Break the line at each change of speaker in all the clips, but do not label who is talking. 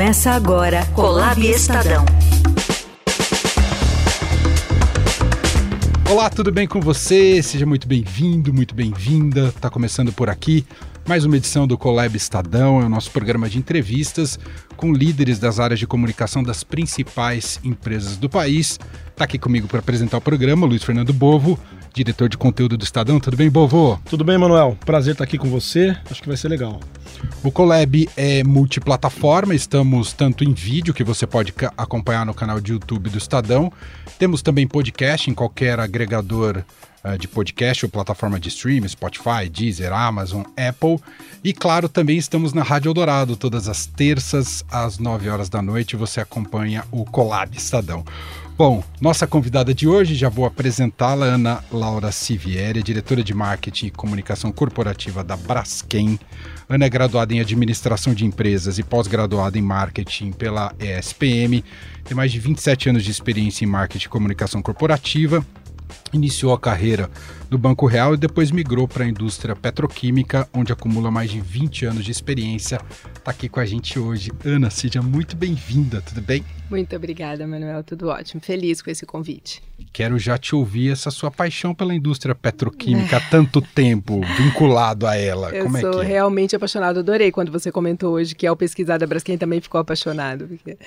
Começa agora Colab Estadão.
Olá, tudo bem com você? Seja muito bem-vindo, muito bem-vinda. Está começando por aqui mais uma edição do Colab Estadão, é o nosso programa de entrevistas com líderes das áreas de comunicação das principais empresas do país. Está aqui comigo para apresentar o programa Luiz Fernando Bovo, diretor de conteúdo do Estadão. Tudo bem, Bovo?
Tudo bem, Manuel. Prazer estar aqui com você. Acho que vai ser legal.
O Colab é multiplataforma, estamos tanto em vídeo, que você pode acompanhar no canal de YouTube do Estadão. Temos também podcast em qualquer agregador uh, de podcast ou plataforma de streaming, Spotify, Deezer, Amazon, Apple. E claro, também estamos na Rádio Eldorado, todas as terças, às 9 horas da noite, você acompanha o Colab Estadão. Bom, nossa convidada de hoje, já vou apresentá-la, Ana Laura Sivieri, diretora de Marketing e Comunicação Corporativa da Braskem. Ana é graduada em Administração de Empresas e pós-graduada em Marketing pela ESPM. Tem mais de 27 anos de experiência em Marketing e Comunicação Corporativa Iniciou a carreira no Banco Real e depois migrou para a indústria petroquímica, onde acumula mais de 20 anos de experiência. Está aqui com a gente hoje. Ana, seja muito bem-vinda, tudo bem?
Muito obrigada, Manuel, tudo ótimo. Feliz com esse convite.
Quero já te ouvir essa sua paixão pela indústria petroquímica há tanto tempo, vinculado a ela.
Eu
Como
sou
é que
é? realmente apaixonado. Adorei quando você comentou hoje que ao pesquisar da Braskem também ficou apaixonado. Porque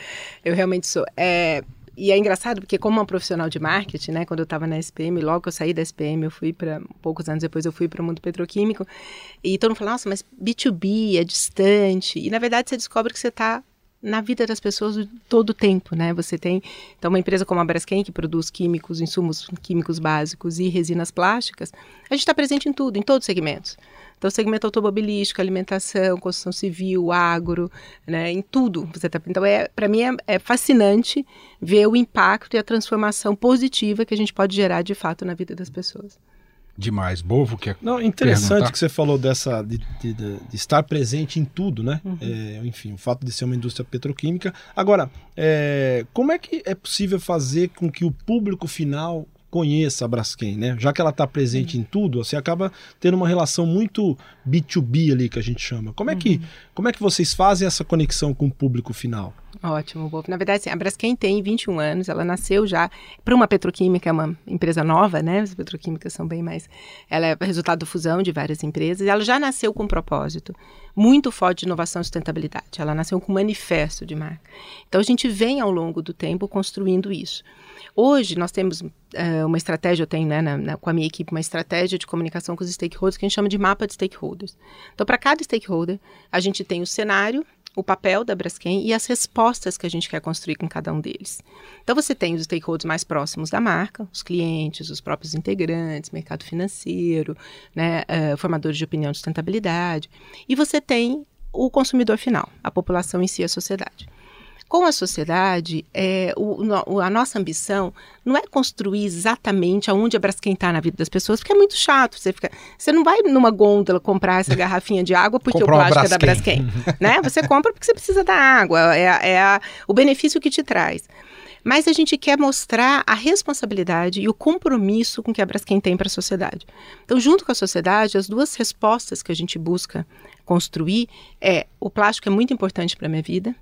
eu realmente sou. É, e é engraçado porque como uma profissional de marketing, né, quando eu estava na SPM, logo que eu saí da SPM, eu fui para poucos anos depois eu fui para o mundo petroquímico, e todo mundo fala: "Nossa, mas B2B é distante". E na verdade você descobre que você está na vida das pessoas todo o tempo, né? Você tem então uma empresa como a Braskem que produz químicos, insumos químicos básicos e resinas plásticas, a gente está presente em tudo, em todos os segmentos. Então, segmento automobilístico, alimentação, construção civil, agro, né, em tudo. Você tá, então, é, para mim é, é, fascinante ver o impacto e a transformação positiva que a gente pode gerar de fato na vida das pessoas.
Demais. Bovo que é.
Não, interessante perguntar. que você falou dessa de, de, de, estar presente em tudo, né? Uhum. É, enfim, o fato de ser uma indústria petroquímica. Agora, é, como é que é possível fazer com que o público final conheça a Braskem, né? Já que ela está presente em tudo, você acaba tendo uma relação muito B2B ali que a gente chama. Como é que, uhum. como é que vocês fazem essa conexão com o público final?
Ótimo, Wolf. Na verdade, assim, a Braskem tem 21 anos, ela nasceu já para uma petroquímica, uma empresa nova, né? As petroquímicas são bem mais. Ela é resultado da fusão de várias empresas. Ela já nasceu com um propósito muito forte de inovação e sustentabilidade. Ela nasceu com um manifesto de marca. Então, a gente vem ao longo do tempo construindo isso. Hoje, nós temos uh, uma estratégia, eu tenho né, na, na, com a minha equipe uma estratégia de comunicação com os stakeholders que a gente chama de mapa de stakeholders. Então, para cada stakeholder, a gente tem o cenário, o papel da Braskem e as respostas que a gente quer construir com cada um deles. Então você tem os stakeholders mais próximos da marca, os clientes, os próprios integrantes, mercado financeiro, né, uh, formadores de opinião de sustentabilidade, e você tem o consumidor final, a população em si, a sociedade com a sociedade, é, o, a nossa ambição não é construir exatamente aonde a Braskem está na vida das pessoas, porque é muito chato. Você, fica, você não vai numa gôndola comprar essa garrafinha de água porque Comprar o plástico é da Braskem. né? Você compra porque você precisa da água, é, é a, o benefício que te traz. Mas a gente quer mostrar a responsabilidade e o compromisso com que a Braskem tem para a sociedade. Então, junto com a sociedade, as duas respostas que a gente busca construir é o plástico é muito importante para a minha vida,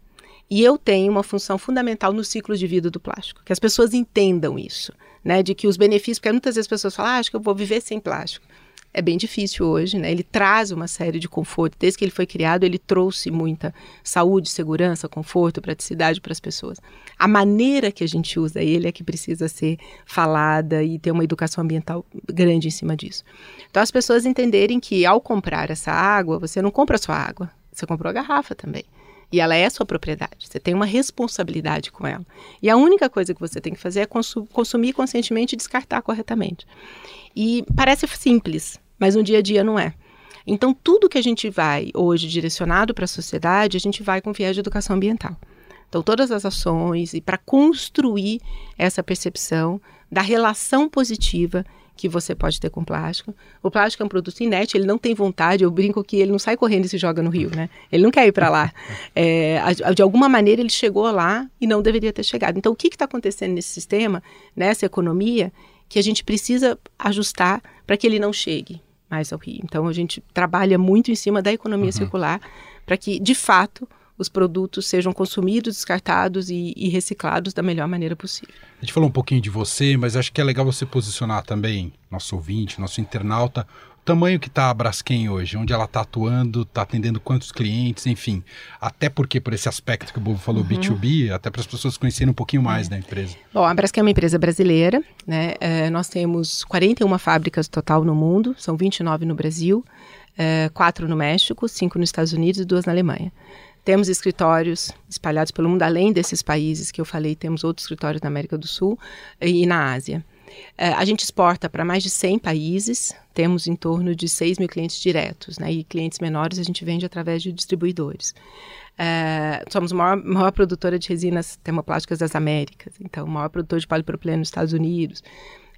e eu tenho uma função fundamental no ciclo de vida do plástico, que as pessoas entendam isso, né? De que os benefícios, porque muitas vezes as pessoas falam, ah, acho que eu vou viver sem plástico. É bem difícil hoje, né? Ele traz uma série de conforto. Desde que ele foi criado, ele trouxe muita saúde, segurança, conforto, praticidade para as pessoas. A maneira que a gente usa ele é que precisa ser falada e ter uma educação ambiental grande em cima disso. Então, as pessoas entenderem que ao comprar essa água, você não compra só água, você comprou a garrafa também. E ela é sua propriedade. Você tem uma responsabilidade com ela. E a única coisa que você tem que fazer é consu consumir conscientemente e descartar corretamente. E parece simples, mas no dia a dia não é. Então, tudo que a gente vai hoje direcionado para a sociedade, a gente vai com viés de educação ambiental. Então, todas as ações e para construir essa percepção da relação positiva que você pode ter com plástico. O plástico é um produto inerte, ele não tem vontade, eu brinco que ele não sai correndo e se joga no rio, né? Ele não quer ir para lá. É, de alguma maneira ele chegou lá e não deveria ter chegado. Então o que está acontecendo nesse sistema, nessa economia, que a gente precisa ajustar para que ele não chegue mais ao rio. Então a gente trabalha muito em cima da economia uhum. circular para que, de fato, os produtos sejam consumidos, descartados e, e, reciclados da melhor maneira possível.
A gente falou um pouquinho de você, mas acho que é legal você posicionar também nosso ouvinte, nosso internauta, o tamanho que está a Braskem hoje, onde ela está atuando, está atendendo quantos clientes, enfim. Até porque, por esse aspecto que o Bobo falou, uhum. B2B, até para as pessoas conhecerem um pouquinho mais é. da empresa.
Bom, a Braskem é uma empresa brasileira, né? É, nós temos 41 fábricas total no mundo, são 29 no Brasil, é, quatro no México, cinco nos Estados Unidos e duas na Alemanha. Temos escritórios espalhados pelo mundo, além desses países que eu falei, temos outros escritórios na América do Sul e na Ásia. É, a gente exporta para mais de 100 países, temos em torno de 6 mil clientes diretos, né? E clientes menores a gente vende através de distribuidores. É, somos a maior, maior, produtora de resinas termoplásticas das Américas, então, maior produtor de polipropileno nos Estados Unidos.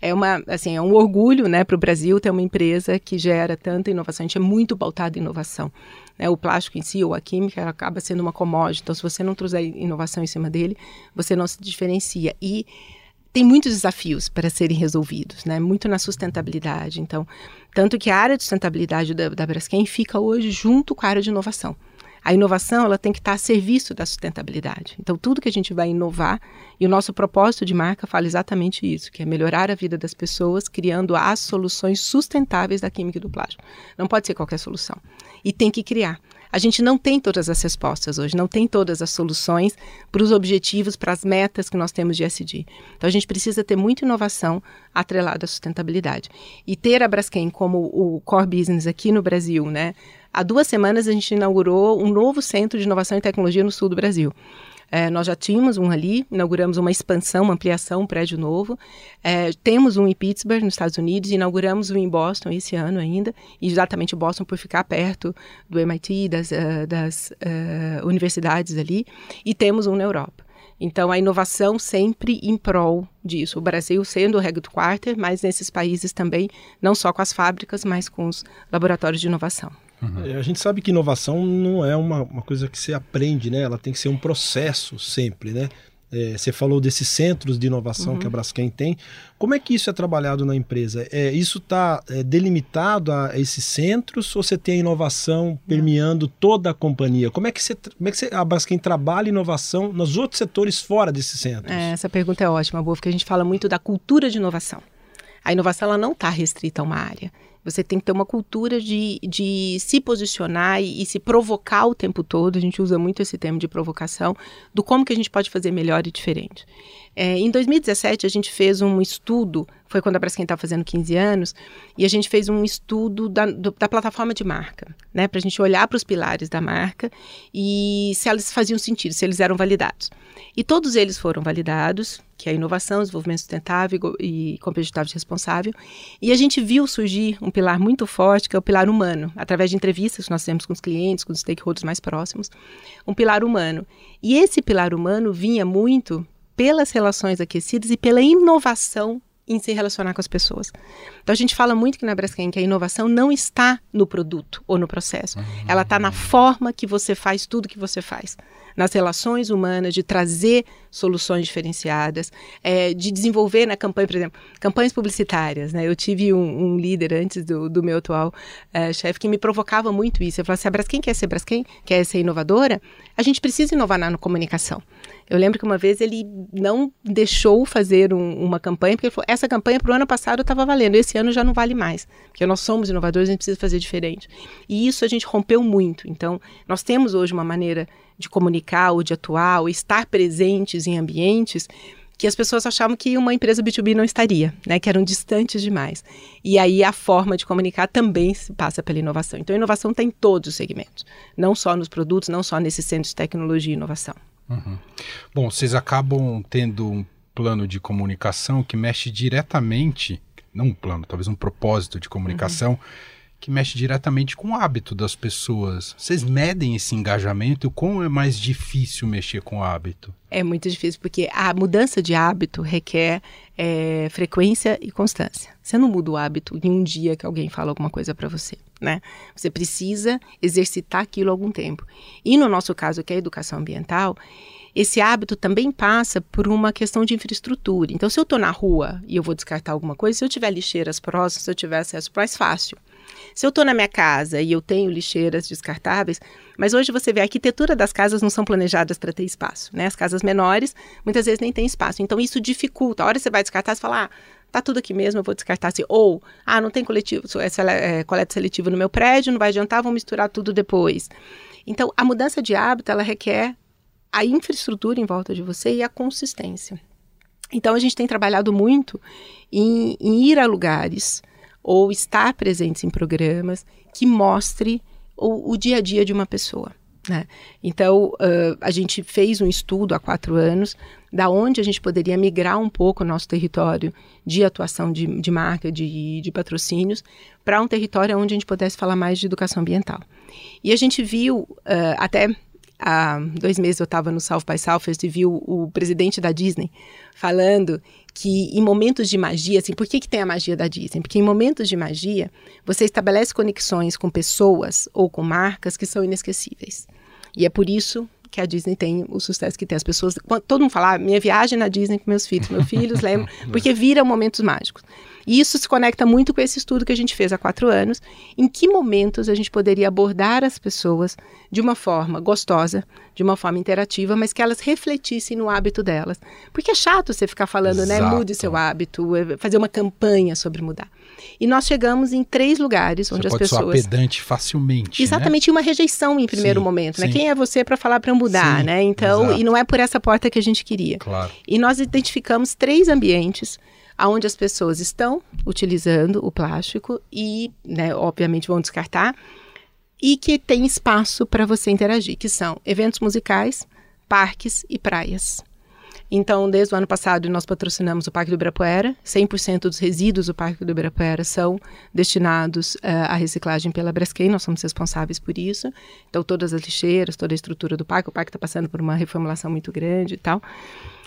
É, uma, assim, é um orgulho né, para o Brasil ter uma empresa que gera tanta inovação. A gente é muito pautado em inovação. Né? O plástico em si, ou a química, acaba sendo uma commodity. Então, se você não trouxer inovação em cima dele, você não se diferencia. E tem muitos desafios para serem resolvidos, né? Muito na sustentabilidade. Então, tanto que a área de sustentabilidade da, da Braskem fica hoje junto com a área de inovação. A inovação ela tem que estar a serviço da sustentabilidade. Então, tudo que a gente vai inovar, e o nosso propósito de marca fala exatamente isso, que é melhorar a vida das pessoas, criando as soluções sustentáveis da química e do plástico. Não pode ser qualquer solução. E tem que criar. A gente não tem todas as respostas hoje, não tem todas as soluções para os objetivos, para as metas que nós temos de SD. Então a gente precisa ter muita inovação atrelada à sustentabilidade. E ter a Braskem como o core business aqui no Brasil, né? Há duas semanas a gente inaugurou um novo centro de inovação e tecnologia no sul do Brasil. É, nós já tínhamos um ali, inauguramos uma expansão, uma ampliação, um prédio novo. É, temos um em Pittsburgh, nos Estados Unidos, inauguramos um em Boston esse ano ainda, exatamente Boston por ficar perto do MIT, das, uh, das uh, universidades ali, e temos um na Europa. Então, a inovação sempre em prol disso. O Brasil sendo o headquarter, mas nesses países também, não só com as fábricas, mas com os laboratórios de inovação.
Uhum. A gente sabe que inovação não é uma, uma coisa que você aprende, né? Ela tem que ser um processo sempre, né? É, você falou desses centros de inovação uhum. que a Braskem tem. Como é que isso é trabalhado na empresa? É, isso está é, delimitado a esses centros ou você tem a inovação permeando toda a companhia? Como é que, você, como é que você, a Braskem trabalha inovação nos outros setores fora desses centros?
É, essa pergunta é ótima, Boa, porque a gente fala muito da cultura de inovação. A inovação ela não está restrita a uma área. Você tem que ter uma cultura de, de se posicionar e, e, se provocar o tempo todo. A gente usa muito esse termo de provocação, do como que a gente pode fazer melhor e diferente. É, em 2017, a gente fez um estudo, foi quando a Braskem estava fazendo 15 anos, e a gente fez um estudo da, do, da plataforma de marca, né, para a gente olhar para os pilares da marca e se eles faziam sentido, se eles eram validados. E todos eles foram validados, que é inovação, desenvolvimento sustentável e competitividade responsável. E a gente viu surgir um pilar muito forte, que é o pilar humano, através de entrevistas que nós temos com os clientes, com os stakeholders mais próximos, um pilar humano. E esse pilar humano vinha muito pelas relações aquecidas e pela inovação em se relacionar com as pessoas. Então a gente fala muito que na Braskem que a inovação não está no produto ou no processo. Uhum. Ela está na forma que você faz tudo que você faz nas relações humanas, de trazer soluções diferenciadas, é, de desenvolver na campanha, por exemplo, campanhas publicitárias. Né? Eu tive um, um líder antes do, do meu atual é, chefe que me provocava muito isso. Eu falava assim, a Braskem quer ser Braskem, quer ser inovadora, a gente precisa inovar na comunicação. Eu lembro que uma vez ele não deixou fazer um, uma campanha, porque ele falou: essa campanha para o ano passado estava valendo, esse ano já não vale mais, porque nós somos inovadores, a gente precisa fazer diferente. E isso a gente rompeu muito. Então, nós temos hoje uma maneira de comunicar ou de atuar ou estar presentes em ambientes que as pessoas achavam que uma empresa B2B não estaria, né, que eram distantes demais. E aí a forma de comunicar também se passa pela inovação. Então a inovação está em todos os segmentos, não só nos produtos, não só nesses centros de tecnologia e inovação.
Uhum. Bom, vocês acabam tendo um plano de comunicação que mexe diretamente, não um plano, talvez um propósito de comunicação. Uhum que mexe diretamente com o hábito das pessoas. Vocês medem esse engajamento como é mais difícil mexer com o hábito?
É muito difícil, porque a mudança de hábito requer é, frequência e constância. Você não muda o hábito em um dia que alguém fala alguma coisa para você, né? Você precisa exercitar aquilo algum tempo. E no nosso caso, que é a educação ambiental, esse hábito também passa por uma questão de infraestrutura. Então, se eu estou na rua e eu vou descartar alguma coisa, se eu tiver lixeiras próximas, se eu tiver acesso mais fácil. Se eu estou na minha casa e eu tenho lixeiras descartáveis, mas hoje você vê a arquitetura das casas não são planejadas para ter espaço, né? As casas menores muitas vezes nem tem espaço, então isso dificulta. A hora que você vai descartar, você fala, ah, tá tudo aqui mesmo, eu vou descartar assim. Ou, ah, não tem coletivo, é, é, coleta seletiva no meu prédio, não vai adiantar, vou misturar tudo depois. Então, a mudança de hábito, ela requer a infraestrutura em volta de você e a consistência. Então, a gente tem trabalhado muito em, em ir a lugares ou estar presentes em programas que mostre o, o dia a dia de uma pessoa. Né? Então, uh, a gente fez um estudo há quatro anos da onde a gente poderia migrar um pouco o nosso território de atuação de, de marca, de, de patrocínios, para um território onde a gente pudesse falar mais de educação ambiental. E a gente viu, uh, até há dois meses eu estava no South by Southwest e vi o, o, presidente da Disney falando que em momentos de magia, assim, por que, que tem a magia da Disney? Porque em momentos de magia, você estabelece conexões com pessoas ou com marcas que são inesquecíveis. E é por isso que a Disney tem o sucesso que tem. As pessoas, todo mundo fala, ah, minha viagem na Disney com meus filhos, meus filhos lembram, porque viram momentos mágicos. E isso se conecta muito com esse estudo que a gente fez há quatro anos. Em que momentos a gente poderia abordar as pessoas de uma forma gostosa, de uma forma interativa, mas que elas refletissem no hábito delas. Porque é chato você ficar falando, né, Exato. né? Mude seu hábito, é, fazer uma campanha sobre mudar. E nós chegamos em três lugares onde
você
as pessoas.
Pode pedante facilmente.
Né? Exatamente, né? uma rejeição em primeiro sim, momento, né? Quem é você para falar para mudar, sim, né? Então, exato. e não é por essa porta que a gente queria.
Claro.
E nós identificamos três ambientes aonde as pessoas estão utilizando o plástico e, né, obviamente, vão descartar, e que tem espaço para você interagir, que são eventos musicais, parques e praias. Então, desde o ano passado, nós patrocinamos o Parque do Ibirapuera. 100% dos resíduos do Parque do Ibirapuera são destinados uh, à reciclagem pela Braskem, nós somos responsáveis por isso. Então, todas as lixeiras, toda a estrutura do parque, o parque está passando por uma reformulação muito grande e tal.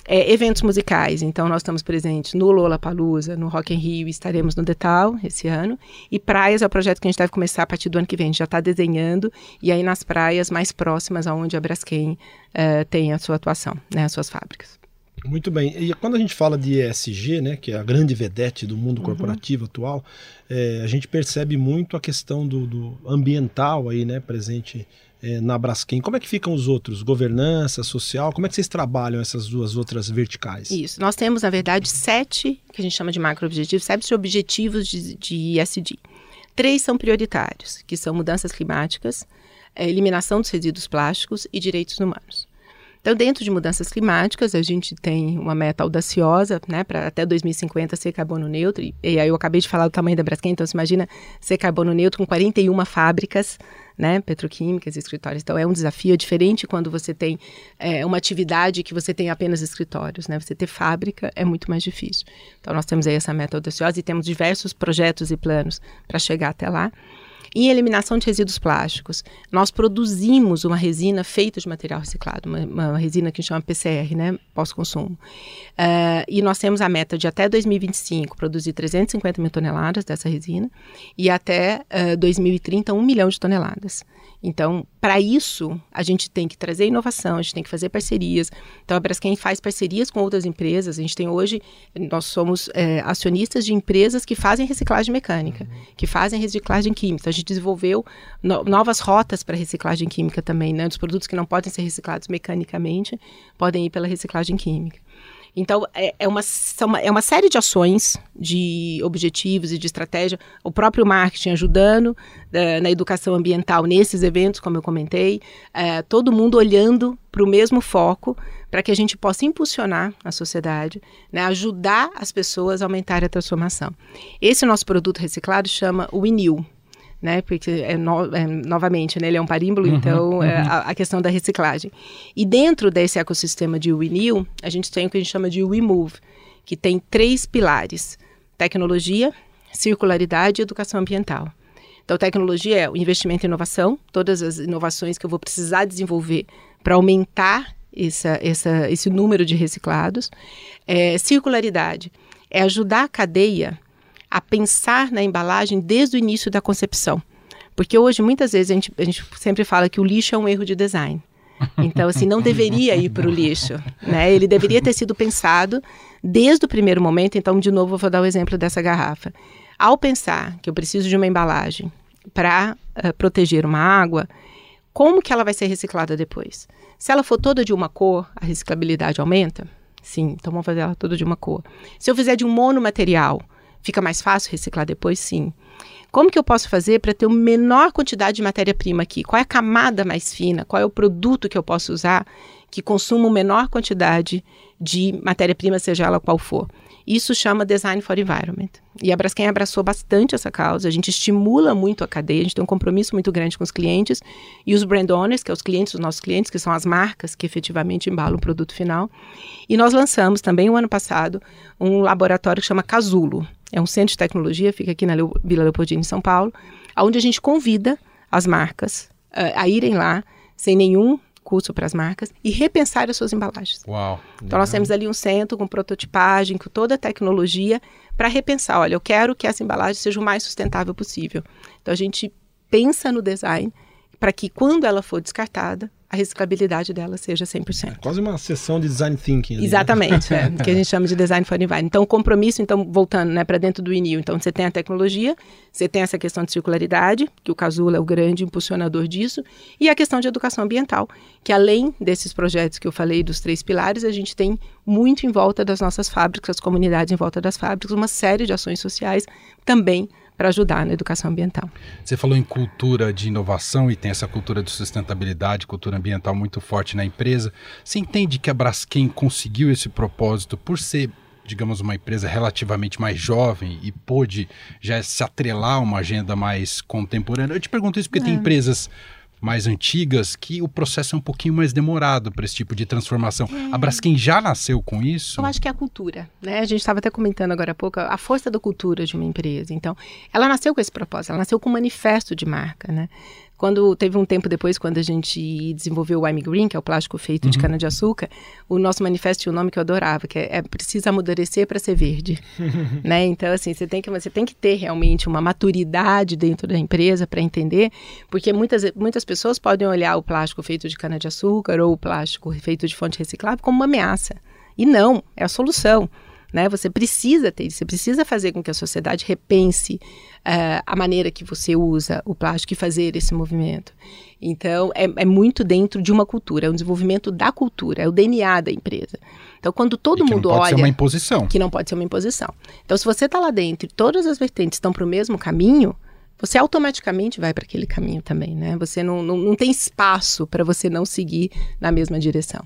É, eventos musicais, então nós estamos presentes no Lola Palusa, no Rock in Rio, estaremos no Detal esse ano. E praias é o projeto que a gente deve começar a partir do ano que vem, a gente já está desenhando, e aí nas praias mais próximas aonde a Braskem uh, tem a sua atuação, né, as suas fábricas.
Muito bem. E quando a gente fala de ESG, né, que é a grande vedete do mundo uhum. corporativo uhum. atual, é, a gente percebe muito a questão do, do ambiental aí, né, presente é, na Braskem. Como é que ficam os outros? Governança, social? Como é que vocês trabalham essas duas outras verticais?
Isso. Nós temos, na verdade, sete, que a gente chama de macro-objetivos, sete objetivos de, de ESG. Três são prioritários, que são mudanças climáticas, é, eliminação dos resíduos plásticos e direitos humanos. Então, dentro de mudanças climáticas, a gente tem uma meta audaciosa, né, para até 2050 ser carbono neutro. E, e, aí eu acabei de falar do tamanho da Braskem, então você imagina ser carbono neutro com 41 fábricas, né, petroquímicas, escritórios. Então é um desafio é diferente quando você tem é, uma atividade que você tem apenas escritórios, né? Você ter fábrica é muito mais difícil. Então nós temos aí essa meta audaciosa e temos diversos projetos e planos para chegar até lá. Em eliminação de resíduos plásticos, nós produzimos uma resina feita de material reciclado, uma, uma resina que chama PCR, né, pós-consumo. Uh, e nós temos a meta de até 2025 produzir 350 mil toneladas dessa resina e até uh, 2030 um milhão de toneladas. Então, para isso, a gente tem que trazer inovação, a gente tem que fazer parcerias. Então, a Braskem faz parcerias com outras empresas. A gente tem hoje, nós somos é, acionistas de empresas que fazem reciclagem mecânica, uhum. que fazem reciclagem química. Então, a gente desenvolveu no, novas rotas para reciclagem química também, né? Dos produtos que não podem ser reciclados mecanicamente, podem ir pela reciclagem química. Então, é, é, uma, são, é uma série de ações, de objetivos e de estratégia. O próprio marketing ajudando uh, na educação ambiental nesses eventos, como eu comentei. Uh, todo mundo olhando para o mesmo foco para que a gente possa impulsionar a sociedade, né, ajudar as pessoas a aumentar a transformação. Esse nosso produto reciclado chama Winil né? Porque é, no, é novamente, né, ele é um parímbolo, uhum, então uhum. É, a, a, questão da reciclagem. E dentro desse ecossistema de Renew, a gente tem o que a gente chama de WeMove, que tem três pilares: tecnologia, circularidade e educação ambiental. Então, tecnologia é o investimento em inovação, todas as inovações que eu vou precisar desenvolver para aumentar essa, essa, esse número de reciclados. É, circularidade é ajudar a cadeia a pensar na embalagem desde o início da concepção. Porque hoje, muitas vezes, a gente, a gente sempre fala que o lixo é um erro de design. Então, assim, não deveria ir para o lixo, né? Ele deveria ter sido pensado desde o primeiro momento. Então, de novo, eu vou dar o exemplo dessa garrafa. Ao pensar que eu preciso de uma embalagem para uh, proteger uma água, como que ela vai ser reciclada depois? Se ela for toda de uma cor, a reciclabilidade aumenta? Sim, então vamos fazer ela toda de uma cor. Se eu fizer de um monomaterial, fica mais fácil reciclar depois? Sim. Como que eu posso fazer para ter uma menor quantidade de matéria-prima aqui? Qual é a camada mais fina? Qual é o produto que eu posso usar que consuma menor quantidade de matéria-prima, seja ela qual for? Isso chama Design for Environment. E a Braskem abraçou bastante essa causa. A gente estimula muito a cadeia, a gente tem um compromisso muito grande com os clientes e os brand owners, que são é os clientes, os nossos clientes, que são as marcas que efetivamente embalam o produto final. E nós lançamos também, o ano passado, um laboratório que chama Casulo. É um centro de tecnologia, fica aqui na Vila Leopoldina, em São Paulo, onde a gente convida as marcas uh, a irem lá sem nenhum custo para as marcas e repensar as suas embalagens.
Uau!
Então nós temos ali um centro com prototipagem, com toda a tecnologia para repensar. Olha, eu quero que essa embalagem seja o mais sustentável possível. Então a gente pensa no design para que quando ela for descartada, a reciclabilidade dela seja 100%. É
quase uma sessão de design thinking. Ali,
né? Exatamente, né? é, que a gente chama de design for environment. Então, o compromisso, então, voltando né, para dentro do INIL, então você tem a tecnologia, você tem essa questão de circularidade, que o Casula é o grande impulsionador disso, e a questão de educação ambiental, que além desses projetos que eu falei dos três pilares, a gente tem muito em volta das nossas fábricas, as comunidades em volta das fábricas, uma série de ações sociais também para ajudar na educação ambiental.
Você falou em cultura de inovação e tem essa cultura de sustentabilidade, cultura ambiental muito forte na empresa. Você entende que a Braskem conseguiu esse propósito por ser digamos, uma empresa relativamente mais jovem e pôde já se atrelar a uma agenda mais contemporânea? Eu te pergunto isso porque é. tem empresas mais antigas que o processo é um pouquinho mais demorado para esse tipo de transformação. É. A Braskem já nasceu com isso?
Eu acho que é a cultura, né? A gente estava até comentando agora há pouco a força da cultura de uma empresa. Então, ela nasceu com esse propósito, ela nasceu com um manifesto de marca, né? Quando teve um tempo depois, quando a gente desenvolveu o I'm Green, que é o plástico feito uhum. de cana-de-açúcar, o nosso manifesto tinha um nome que eu adorava, que é, é precisa amadurecer para ser verde, né? Então, assim, você tem que você tem que ter realmente uma maturidade dentro da empresa para entender, porque muitas muitas pessoas podem olhar o plástico feito de cana-de-açúcar ou o plástico feito de fonte reciclável como uma ameaça. E não, é a solução. Né? Você precisa ter isso, você precisa fazer com que a sociedade repense uh, a maneira que você usa o plástico e fazer esse movimento. Então, é, é, muito dentro de uma cultura, é um desenvolvimento da cultura, é o DNA da empresa. Então, quando todo
que
mundo
não pode
olha.
Ser uma imposição.
Que não pode ser uma imposição. Então, se você está lá dentro e todas as vertentes estão para o mesmo caminho, você automaticamente vai para aquele caminho também, né? Você não, não, não tem espaço para você não seguir na mesma direção.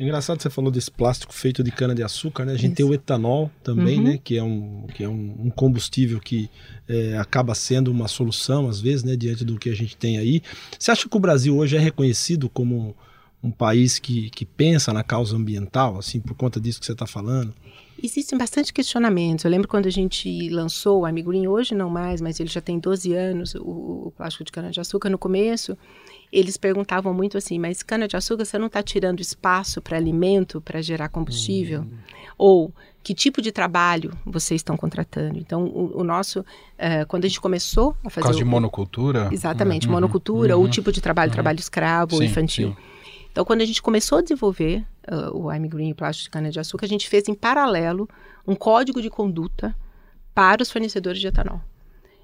Engraçado que você falou desse plástico feito de cana de açúcar, né? A gente Isso. tem o etanol também, uhum. né? Que é um, que é um, um combustível que é, acaba sendo uma solução, às vezes, né? Diante do que a gente tem aí. Você acha que o Brasil hoje é reconhecido como um país que, que pensa na causa ambiental, assim, por conta disso que você está falando?
Existem bastante questionamentos. Eu lembro quando a gente lançou o Amigurim, hoje não mais, mas ele já tem 12 anos, o, o plástico de cana-de-açúcar. No começo, eles perguntavam muito assim, mas cana-de-açúcar você não está tirando espaço para alimento para gerar combustível? Uhum. Ou que tipo de trabalho vocês estão contratando? Então, o, o nosso, uh, quando a gente começou a fazer... Por
causa o, de monocultura?
Exatamente, uhum. monocultura, uhum. ou tipo de trabalho, uhum. trabalho escravo sim, ou infantil. Sim. Então, quando a gente começou a desenvolver uh, o I'm Green, o plástico de cana-de-açúcar, a gente fez em paralelo um código de conduta para os fornecedores de etanol.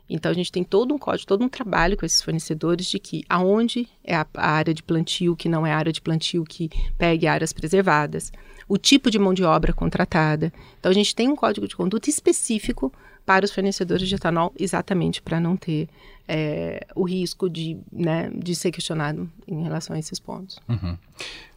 Então a gente tem todo um código, todo um trabalho com esses fornecedores de que aonde é a, a área de plantio que não é área de plantio que pegue áreas preservadas, o tipo de mão de obra contratada. Então a gente tem um código de conduta específico para os fornecedores de etanol, exatamente para não ter é, o risco de, né, de ser questionado em relação a esses pontos.
Uhum.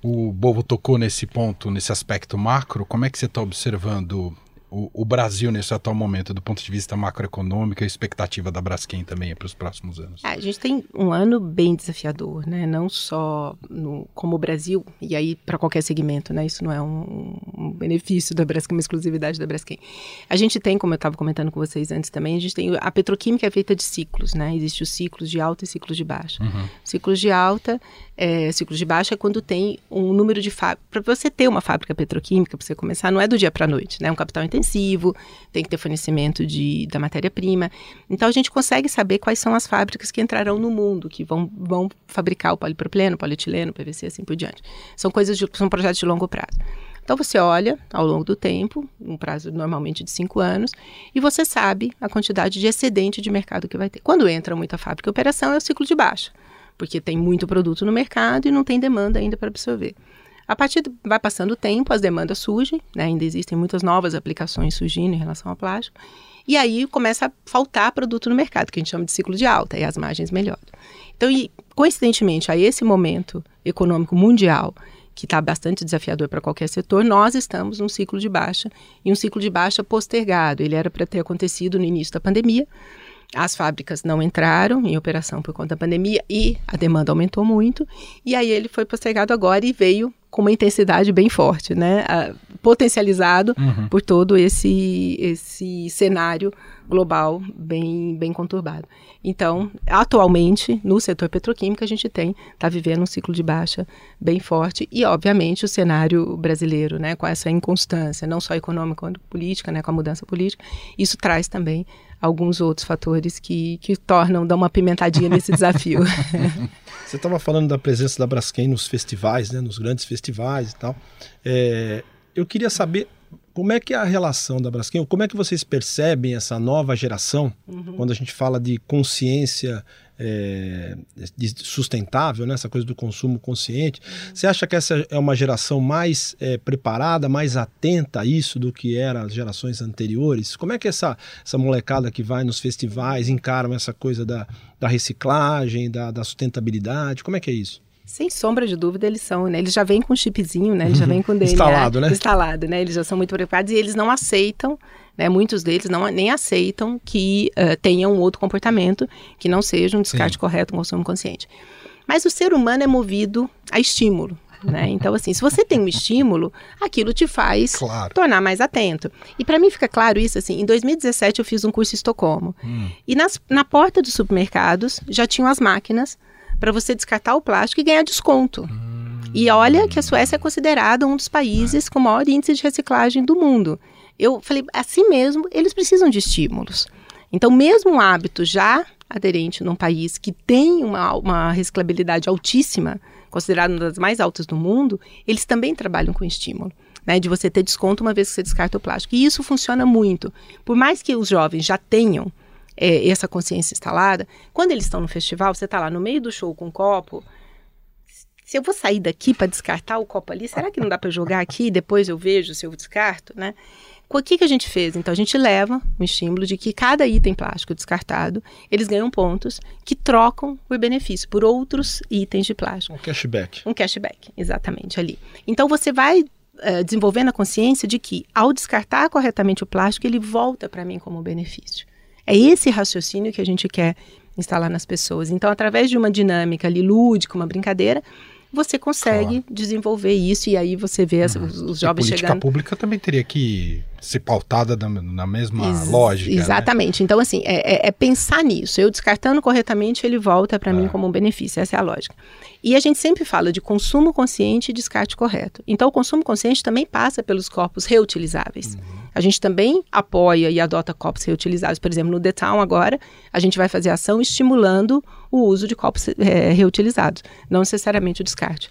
O Bovo tocou nesse ponto, nesse aspecto macro. Como é que você está observando o, o, Brasil nesse atual momento, do ponto de vista macroeconômico, a expectativa da Braskem também para os próximos anos?
É, a gente tem um ano bem desafiador, né? Não só no, como o Brasil, e aí para qualquer segmento, né? Isso não é um, um, benefício da Braskem, uma exclusividade da Braskem. A gente tem, como eu estava comentando com vocês antes também, a gente tem a petroquímica é feita de ciclos, né? Existem os ciclos de alta e ciclos de baixa. Uhum. Ciclos de alta, é, ciclos de baixa é quando tem um número de fábricas. Para você ter uma fábrica petroquímica, para você começar, não é do dia para a noite, né? É um capital intensivo intensivo, tem que ter fornecimento de, da matéria-prima. Então a gente consegue saber quais são as fábricas que entrarão no mundo, que vão, vão fabricar o polipropileno, polietileno, PVC, assim por diante. São coisas de, são projetos de longo prazo. Então você olha ao longo do tempo, um prazo normalmente de cinco anos, e você sabe a quantidade de excedente de mercado que vai ter. Quando entra muita fábrica operação, é o ciclo de baixa, porque tem muito produto no mercado e não tem demanda ainda para absorver. A partir do, vai passando o tempo, as demandas surgem, né? ainda existem muitas novas aplicações surgindo em relação ao plástico, e aí começa a faltar produto no mercado, que a gente chama de ciclo de alta, e as margens melhoram. Então, e, coincidentemente, a esse momento econômico mundial, que está bastante desafiador para qualquer setor, nós estamos num ciclo de baixa e um ciclo de baixa postergado. Ele era para ter acontecido no início da pandemia. As fábricas não entraram em operação por conta da pandemia e a demanda aumentou muito. E aí ele foi postergado agora e veio com uma intensidade bem forte, né? potencializado uhum. por todo esse, esse cenário global bem, bem conturbado. Então, atualmente, no setor petroquímico, a gente tem, está vivendo um ciclo de baixa bem forte e, obviamente, o cenário brasileiro, né, com essa inconstância, não só econômica, quanto política, né, com a mudança política, isso traz também alguns outros fatores que, que tornam, dão uma pimentadinha nesse desafio.
Você estava falando da presença da Braskem nos festivais, né, nos grandes festivais e tal. É, eu queria saber como é que é a relação da Braskem, como é que vocês percebem essa nova geração, uhum. quando a gente fala de consciência é, sustentável, né, essa coisa do consumo consciente, você acha que essa é uma geração mais é, preparada, mais atenta a isso do que eram as gerações anteriores? Como é que essa, essa molecada que vai nos festivais encaram essa coisa da, da reciclagem, da, da sustentabilidade? Como é que é isso?
Sem sombra de dúvida, eles são, né? Eles já vêm com chipzinho, né? Eles já vêm com
DNA. instalado, né?
Instalado, né? Eles já são muito preparados e eles não aceitam, né? Muitos deles não, nem aceitam que uh, tenham outro comportamento que não seja um descarte Sim. correto, um consumo consciente. Mas o ser humano é movido a estímulo, né? Então, assim, se você tem um estímulo, aquilo te faz claro. tornar mais atento. E para mim fica claro isso, assim, em 2017 eu fiz um curso em Estocolmo. Hum. E nas, na porta dos supermercados já tinham as máquinas para você descartar o plástico e ganhar desconto. Hum. E olha que a Suécia é considerada um dos países com maior índice de reciclagem do mundo. Eu falei, assim mesmo, eles precisam de estímulos. Então, mesmo um hábito já aderente num país que tem uma, uma reciclabilidade altíssima, considerada uma das mais altas do mundo, eles também trabalham com estímulo. Né, de você ter desconto uma vez que você descarta o plástico. E isso funciona muito. Por mais que os jovens já tenham é, essa consciência instalada, quando eles estão no festival, você está lá no meio do show com um copo. Se eu vou sair daqui para descartar o copo ali, será que não dá para jogar aqui depois eu vejo se eu descarto, né? O que, que a gente fez? Então, a gente leva um estímulo de que cada item plástico descartado, eles ganham pontos que trocam por benefício, por outros itens de plástico.
Um cashback.
Um cashback, exatamente, ali. Então, você vai uh, desenvolvendo a consciência de que, ao descartar corretamente o plástico, ele volta para mim como benefício. É esse raciocínio que a gente quer instalar nas pessoas. Então, através de uma dinâmica ali lúdica, uma brincadeira, você consegue claro. desenvolver isso e aí você vê as, uhum. os, os jovens
chegando.
A política
pública também teria que ser pautada na, na mesma Ex lógica. Né?
Exatamente.
Né?
Então, assim, é, é, é, pensar nisso. Eu descartando corretamente, ele volta para é. mim como um benefício. Essa é a lógica. E a gente sempre fala de consumo consciente e descarte correto. Então, o consumo consciente também passa pelos copos reutilizáveis. Uhum. A gente também apoia e adota copos reutilizáveis. Por exemplo, no The Town agora, a gente vai fazer ação estimulando o uso de copos é, reutilizados, não necessariamente o descarte.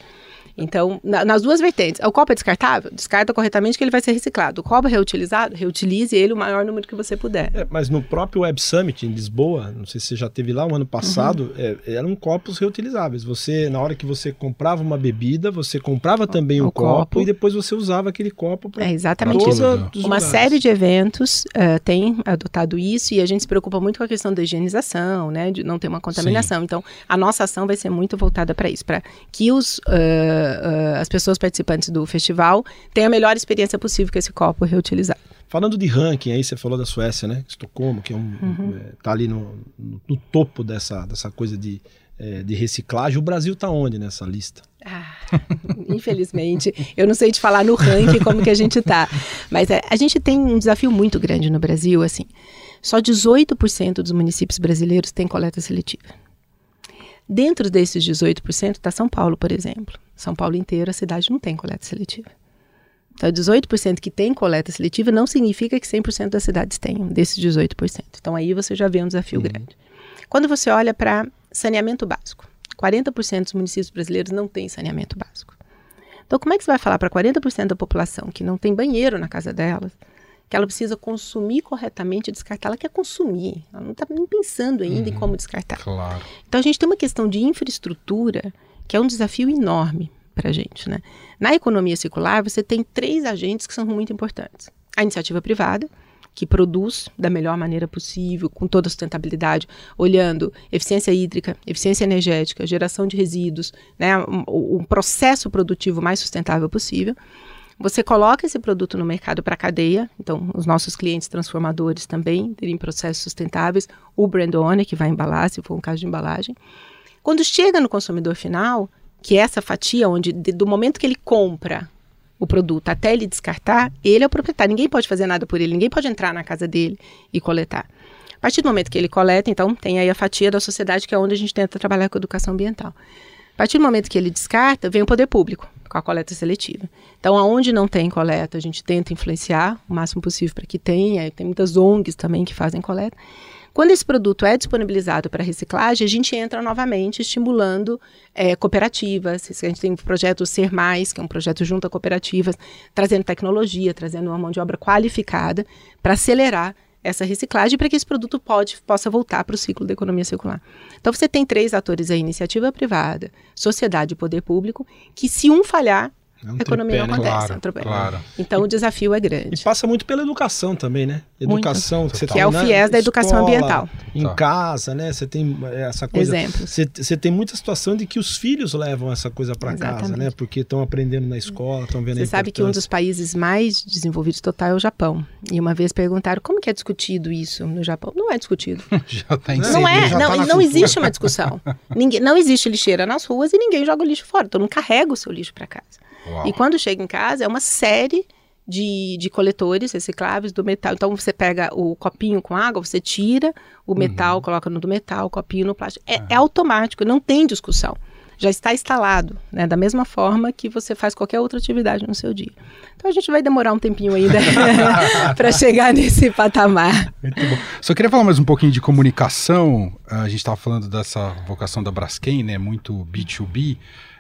Então, na, nas duas vertentes. O copo é descartável? Descarta corretamente que ele vai ser reciclado. O copo é reutilizado? Reutilize ele o maior número que você puder.
É, mas no próprio Web Summit em Lisboa, não sei se você já teve lá, o um ano passado, uhum. é, eram copos reutilizáveis. Você, na hora que você comprava uma bebida, você comprava também o um copo, copo, e depois você usava aquele copo para
É exatamente isso. Uma lugares. série de eventos uh, tem adotado isso e a gente se preocupa muito com a questão da higienização, né, de não ter uma contaminação. Sim. Então, a nossa ação vai ser muito voltada para isso, para que os uh, uh, as pessoas participantes do festival tenham a melhor experiência possível com esse copo reutilizado.
Falando de ranking, aí você falou da Suécia, né? Estocolmo, que é um, uhum. é, tá ali no, no, no, topo dessa, dessa coisa de, é, de reciclagem. O Brasil está onde nessa lista?
Ah, infelizmente, eu não sei te falar no ranking como que a gente está, mas é, a gente tem um desafio muito grande no Brasil, assim. Só 18% dos municípios brasileiros têm coleta seletiva. Dentro desses 18% está São Paulo, por exemplo. São Paulo inteiro, a cidade não tem coleta seletiva. Então, 18% que tem coleta seletiva não significa que 100% das cidades tenham, desses 18%. Então, aí você já vê um desafio uhum. grande. Quando você olha para saneamento básico, 40% dos municípios brasileiros não têm saneamento básico. Então, como é que você vai falar para 40% da população que não tem banheiro na casa delas, que ela precisa consumir corretamente e descartar? Ela quer consumir, ela não está nem pensando ainda uhum, em como descartar.
Claro.
Então, a gente tem uma questão de infraestrutura que é um desafio enorme para a gente. Né? Na economia circular, você tem três agentes que são muito importantes. A iniciativa privada, que produz da melhor maneira possível, com toda a sustentabilidade, olhando eficiência hídrica, eficiência energética, geração de resíduos, né, um, um processo produtivo mais sustentável possível. Você coloca esse produto no mercado para a cadeia, então os nossos clientes transformadores também terem processos sustentáveis, o brand owner que vai embalar, se for um caso de embalagem. Quando chega no consumidor final, que é essa fatia onde de, do momento que ele compra o produto até ele descartar, ele é o proprietário. Ninguém pode fazer nada por ele, ninguém pode entrar na casa dele e coletar. A partir do momento que ele coleta, então tem aí a fatia da sociedade, que é onde a gente tenta trabalhar com educação ambiental. A partir do momento que ele descarta, vem o poder público com a coleta seletiva. Então, aonde não tem coleta, a gente tenta influenciar o máximo possível para que tenha. Tem muitas ONGs também que fazem coleta. Quando esse produto é disponibilizado para reciclagem, a gente entra novamente estimulando é, cooperativas. A gente tem o projeto Ser Mais, que é um projeto junto a cooperativas, trazendo tecnologia, trazendo uma mão de obra qualificada para acelerar essa reciclagem para que esse produto pode, possa voltar para o ciclo da economia circular. Então você tem três atores aí, iniciativa privada, sociedade e poder público, que se um falhar, é um a economia tripé, não né? acontece.
Claro, é claro.
Então o desafio é grande.
E passa muito pela educação também, né? Educação
muito. que você Que é o FIES da educação escola, ambiental.
Em tá. casa, né? Você tem essa coisa.
Exemplos.
Você, você tem muita situação de que os filhos levam essa coisa para casa, né? Porque estão aprendendo na escola, estão vendo
Você sabe que um dos países mais desenvolvidos total é o Japão. E uma vez perguntaram como que é discutido isso no Japão. Não é discutido.
já tá
Não é, não, tá não existe uma discussão. ninguém, não existe lixeira nas ruas e ninguém joga o lixo fora. Todo mundo carrega o seu lixo para casa. Uau. E quando chega em casa, é uma série de, de coletores recicláveis do metal. Então você pega o copinho com água, você tira o metal, uhum. coloca no do metal, o copinho no plástico. É, é automático, não tem discussão. Já está instalado, né? Da mesma forma que você faz qualquer outra atividade no seu dia. Então a gente vai demorar um tempinho ainda para chegar nesse patamar.
Muito bom. Só queria falar mais um pouquinho de comunicação. A gente estava falando dessa vocação da Braskem, né? Muito B2B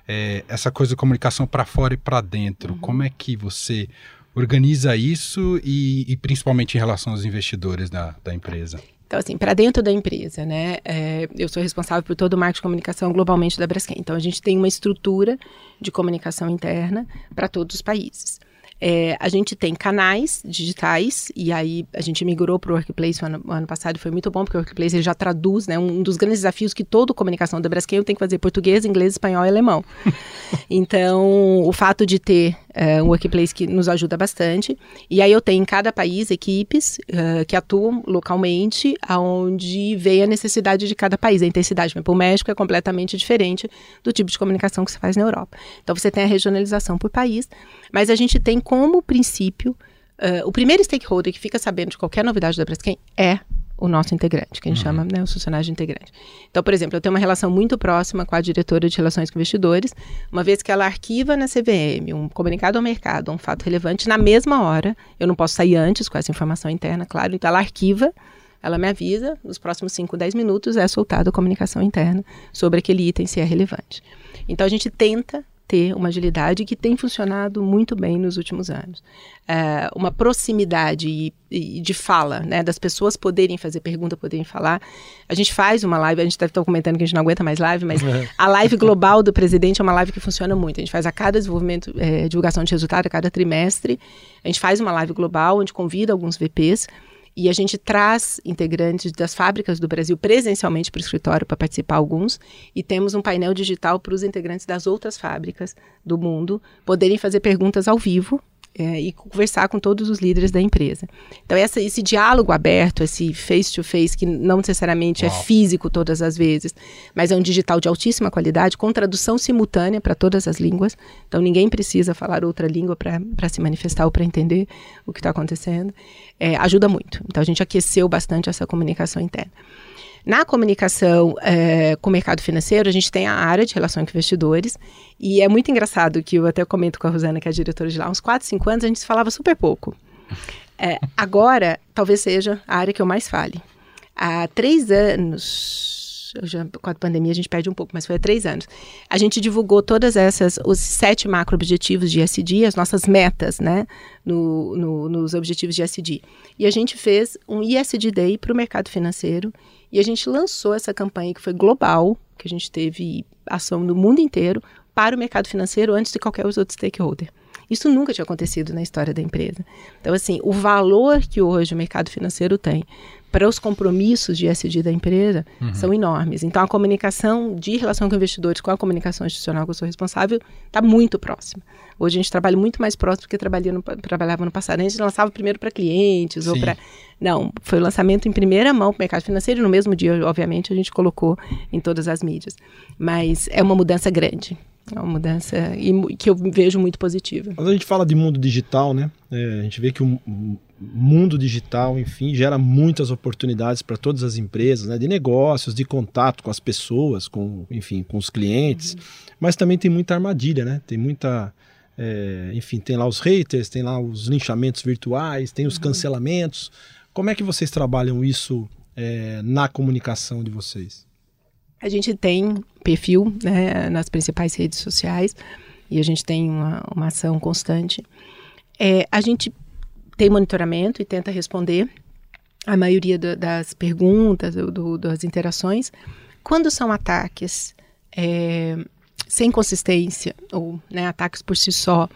é, essa coisa de comunicação para fora e para dentro. Uhum. Como é que você organiza isso e, e, principalmente em relação aos investidores da, da empresa?
Então, assim, para dentro da empresa, né? É, eu sou responsável por todo o marketing de comunicação globalmente da Braskem. Então, a gente tem uma estrutura de comunicação interna para todos os países. É, a gente tem canais digitais, e aí a gente migrou para o Workplace ano, ano, passado, foi muito bom, porque o Workplace ele já traduz, né? Um dos grandes desafios que toda comunicação da Braskem tem que fazer português, inglês, espanhol e alemão. então, o fato de ter é, um Workplace que nos ajuda bastante. E aí eu tenho em cada país equipes uh, que atuam localmente, aonde vê a necessidade de cada país, a intensidade. Por exemplo, o México é completamente diferente do tipo de comunicação que se faz na Europa. Então você tem a regionalização por país, mas a gente tem como princípio, uh, o primeiro stakeholder que fica sabendo de qualquer novidade da Braskem é o nosso integrante, que a gente uhum. chama né, o funcionário de integrante. Então, por exemplo, eu tenho uma relação muito próxima com a diretora de relações com investidores, uma vez que ela arquiva na CVM um comunicado ao mercado, um fato relevante, na mesma hora, eu não posso sair antes com essa informação interna, claro, então ela arquiva, ela me avisa, nos próximos 5, 10 minutos é soltada a comunicação interna sobre aquele item se é relevante. Então a gente tenta ter uma agilidade que tem funcionado muito bem nos últimos anos. É, uma proximidade e, e de fala, né, das pessoas poderem fazer pergunta, poderem falar. A gente faz uma live, a gente deve estar comentando que a gente não aguenta mais live, mas é. a live global do presidente é uma live que funciona muito. A gente faz a cada desenvolvimento, é, divulgação de resultado, a cada trimestre. A gente faz uma live global onde convida alguns VPs e a gente traz integrantes das fábricas do Brasil presencialmente para o escritório para participar alguns. E temos um painel digital para os integrantes das outras fábricas do mundo poderem fazer perguntas ao vivo é, e conversar com todos os líderes da empresa. Então, essa, esse diálogo aberto, esse face-to-face, -face, que não necessariamente é Uau. é físico todas as vezes, mas é um digital de altíssima qualidade, com tradução simultânea para todas as línguas. Então, ninguém precisa falar outra língua para se manifestar ou para entender o que está acontecendo. É, ajuda muito. Então, a gente aqueceu bastante essa comunicação interna. Na comunicação é, com o mercado financeiro, a gente tem a área de relação com investidores, e é muito engraçado que eu até comento com a Rosana, que é a diretora de lá, uns 4, 5 anos a gente falava super pouco. É, agora, talvez seja a área que eu mais fale. Há três anos, já, com a pandemia a gente perde um pouco, mas foi há três anos. A gente divulgou todas essas, os sete macro objetivos de SD, as nossas metas, né, no, no, nos objetivos de SD. E a gente fez um ISD Day para o mercado financeiro e a gente lançou essa campanha que foi global, que a gente teve ação no mundo inteiro para o mercado financeiro antes de qualquer outro stakeholder. Isso nunca tinha acontecido na história da empresa. Então, assim, o valor que hoje o mercado financeiro tem para os compromissos de SD da empresa uhum. são enormes. Então, a comunicação de relação com investidores com a comunicação institucional que eu sou responsável está muito próxima. Hoje a gente trabalha muito mais próximo do que trabalhava no, trabalhava no passado. A gente lançava primeiro para clientes Sim. ou para... Não, foi o lançamento em primeira mão para o mercado financeiro e no mesmo dia, obviamente, a gente colocou em todas as mídias. Mas é uma mudança grande. É uma mudança que eu vejo muito positiva.
Quando a gente fala de mundo digital, né? É, a gente vê que o mundo digital, enfim, gera muitas oportunidades para todas as empresas, né? De negócios, de contato com as pessoas, com, enfim, com os clientes. Uhum. Mas também tem muita armadilha, né? Tem muita é, enfim, tem lá os haters, tem lá os linchamentos virtuais, tem os uhum. cancelamentos. Como é que vocês trabalham isso é, na comunicação de vocês?
A gente tem perfil né, nas principais redes sociais e a gente tem uma, uma ação constante. É, a gente tem monitoramento e tenta responder a maioria do, das perguntas, do, das interações. Quando são ataques é, sem consistência, ou né, ataques por si só,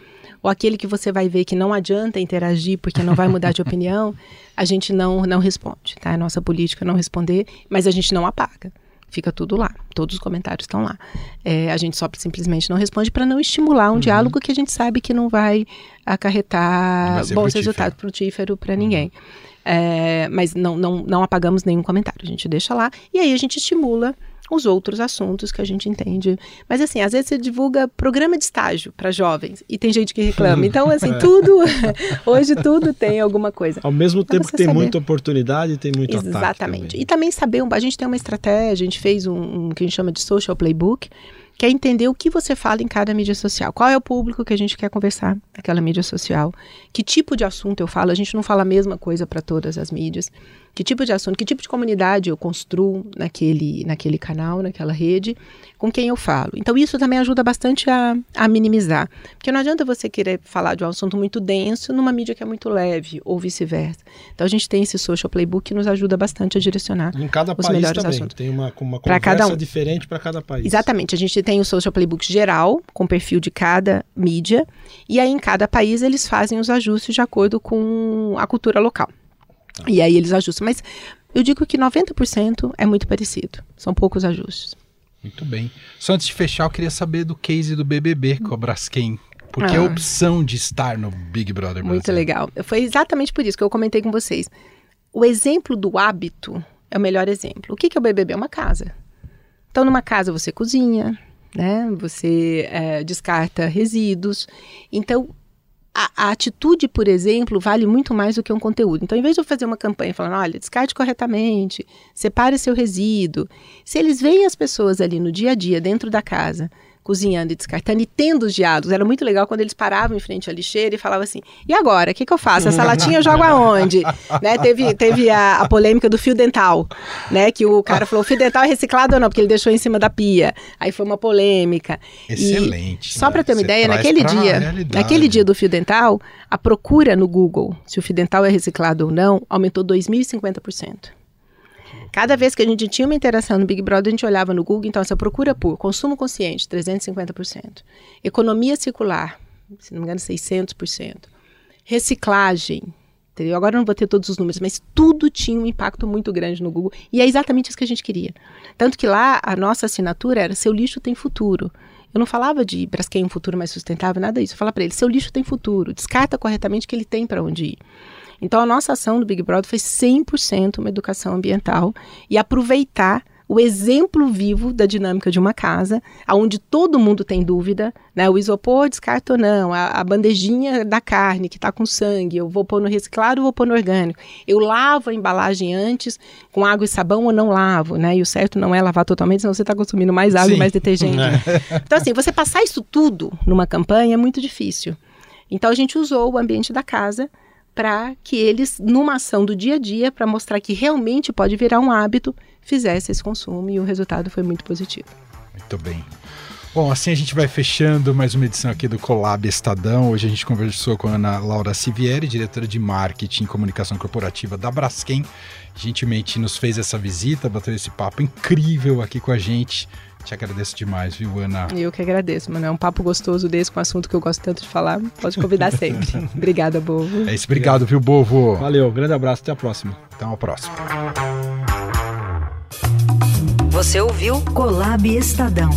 ou aquele que você vai ver que não adianta interagir porque não vai mudar de opinião, a gente não, não responde. Tá? A nossa política é não responder, mas a gente não apaga fica tudo lá, todos os comentários estão lá. É, a gente só simplesmente não responde para não estimular um uhum. diálogo que a gente sabe que não vai acarretar bons frutífero. resultados frutífero para uhum. ninguém. É, mas não, não, não apagamos nenhum comentário, a gente deixa lá e aí a gente estimula os outros assuntos que a gente entende. Mas assim, às vezes você divulga programa de estágio para jovens e tem gente que reclama. Então, assim, tudo hoje tudo tem alguma coisa.
Ao mesmo tempo que tem saber. muita oportunidade, tem muito
Exatamente.
Também.
E também saber, a gente tem uma estratégia, a gente fez um, um que a gente chama de social playbook, que é entender o que você fala em cada mídia social. Qual é o público que a gente quer conversar naquela mídia social? Que tipo de assunto eu falo? A gente não fala a mesma coisa para todas as mídias que tipo de assunto, que tipo de comunidade eu construo naquele, naquele canal, naquela rede, com quem eu falo. Então, isso também ajuda bastante a, a minimizar. Porque não adianta você querer falar de um assunto muito denso numa mídia que é muito leve, ou vice-versa. Então, a gente tem esse social playbook que nos ajuda bastante a direcionar
em cada
os
país
melhores
também.
assuntos.
Tem uma, uma conversa um. diferente para cada país.
Exatamente. A gente tem o social playbook geral, com perfil de cada mídia, e aí em cada país eles fazem os ajustes de acordo com a cultura local. E aí eles ajustam. Mas eu digo que 90% é muito parecido. São poucos ajustes.
Muito bem. Só antes de fechar, eu queria saber do case do BBB com a Braskem. Porque ah. a opção de estar no Big Brother Brasil.
Muito legal. Foi exatamente por isso que eu comentei com vocês. O exemplo do hábito é o melhor exemplo. O que é o BBB? É uma casa. Então, numa casa você cozinha, né? Você é, descarta resíduos. Então, a, a, atitude, por exemplo, vale muito mais do que um conteúdo. Então, em vez de eu fazer uma campanha falando, olha, descarte corretamente, separe seu resíduo, se eles veem as pessoas ali no dia a dia, dentro da casa, cozinhando e descartando e tendo os diálogos. Era muito legal quando eles paravam em frente à lixeira e falavam assim: e agora? O que, que eu faço? Essa latinha eu jogo aonde? né? Teve, teve a, a, polêmica do fio dental, né? Que o cara falou: o fio dental é reciclado ou não? Porque ele deixou em cima da pia. Aí foi uma polêmica.
Excelente.
E, só para ter uma Você ideia, naquele dia, naquele dia do fio dental, a procura no Google, se o fio dental é reciclado ou não, aumentou 2.050%. Cada vez que a gente tinha uma interação no Big Brother, a gente olhava no Google, então essa procura por consumo consciente, 350%. Economia circular, se não me engano, 600%. Reciclagem, entendeu? Agora eu não vou ter todos os números, mas tudo tinha um impacto muito grande no Google e é exatamente isso que a gente queria. Tanto que lá a nossa assinatura era seu lixo tem futuro. Eu não falava de Braskem um futuro mais sustentável, nada disso. Eu falava para ele, seu lixo tem futuro, descarta corretamente que ele tem para onde ir. Então, a nossa ação do Big Brother foi 100% uma educação ambiental e aproveitar o exemplo vivo da dinâmica de uma casa, onde todo mundo tem dúvida, né? O isopor descarta ou não, a, a bandejinha da carne que está com sangue, eu vou pôr no reciclado ou vou pôr no orgânico. Eu lavo a embalagem antes com água e sabão ou não lavo, né? E o certo não é lavar totalmente, senão você está consumindo mais água Sim. e mais detergente. É. Então, assim, você passar isso tudo numa campanha é muito difícil. Então, a gente usou o ambiente da casa para que eles, numa ação do dia a dia, para mostrar que realmente pode virar um hábito, fizesse esse consumo e o resultado foi muito positivo.
Muito bem. Bom, assim a gente vai fechando mais uma edição aqui do Colab Estadão. Hoje a gente conversou com a Ana Laura Sivieri, diretora de Marketing e Comunicação Corporativa da Braskem. Gentilmente nos fez essa visita, bateu esse papo incrível aqui com a gente. Te agradeço demais, viu, Ana?
Eu que agradeço, mano. É um papo gostoso desse, com um assunto que eu gosto tanto de falar. Pode convidar sempre. Obrigada, Bovo.
É isso, obrigado, viu, Bovo?
Valeu, grande abraço, até a próxima.
Até a próxima.
Você ouviu Colab Estadão.